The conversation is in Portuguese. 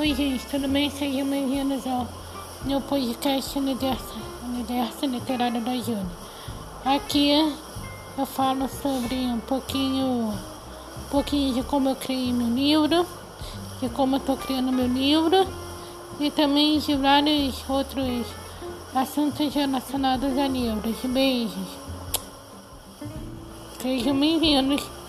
Oi, gente, tudo bem? Sejam bem-vindos ao meu podcast Universo, Universo Literário da Júlia. Aqui eu falo sobre um pouquinho, um pouquinho de como eu criei meu livro, de como eu estou criando meu livro e também de vários outros assuntos relacionados a livros. Beijos. Sejam bem-vindos.